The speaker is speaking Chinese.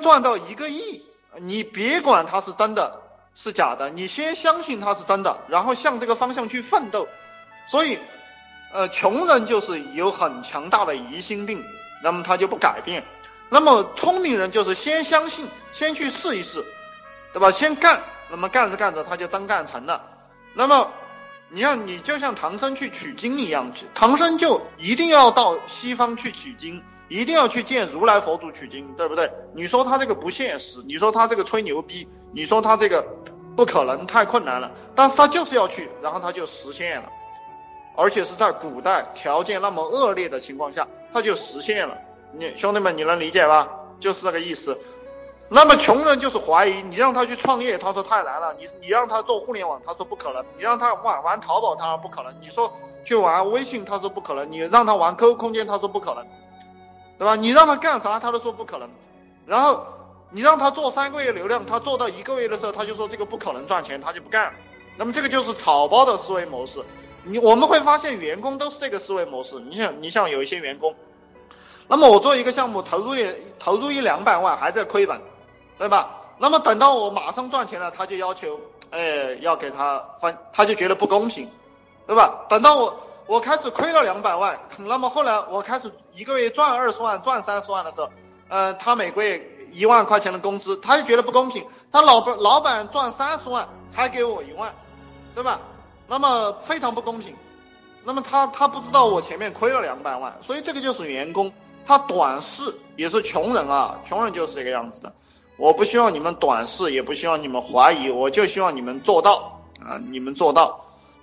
赚到一个亿，你别管他是真的是假的，你先相信他是真的，然后向这个方向去奋斗。所以，呃，穷人就是有很强大的疑心病，那么他就不改变。那么聪明人就是先相信，先去试一试，对吧？先干，那么干着干着他就真干成了。那么，你看你就像唐僧去取经一样，去唐僧就一定要到西方去取经，一定要去见如来佛祖取经，对不对？你说他这个不现实，你说他这个吹牛逼，你说他这个不可能，太困难了。但是他就是要去，然后他就实现了。而且是在古代条件那么恶劣的情况下，他就实现了。你兄弟们，你能理解吧？就是这个意思。那么穷人就是怀疑，你让他去创业，他说太难了；你你让他做互联网，他说不可能；你让他玩玩淘宝，他说不可能；你说去玩微信，他说不可能；你让他玩 QQ 空间，他说不可能，对吧？你让他干啥，他都说不可能。然后你让他做三个月流量，他做到一个月的时候，他就说这个不可能赚钱，他就不干。那么这个就是草包的思维模式。你我们会发现员工都是这个思维模式。你想，你像有一些员工，那么我做一个项目投入一投入一两百万还在亏本，对吧？那么等到我马上赚钱了，他就要求，哎，要给他分，他就觉得不公平，对吧？等到我我开始亏了两百万，那么后来我开始一个月赚二十万、赚三十万的时候，呃，他每个月一万块钱的工资，他就觉得不公平。他老板老板赚三十万才给我一万，对吧？那么非常不公平，那么他他不知道我前面亏了两百万，所以这个就是员工，他短视也是穷人啊，穷人就是这个样子的。我不希望你们短视，也不希望你们怀疑，我就希望你们做到啊，你们做到。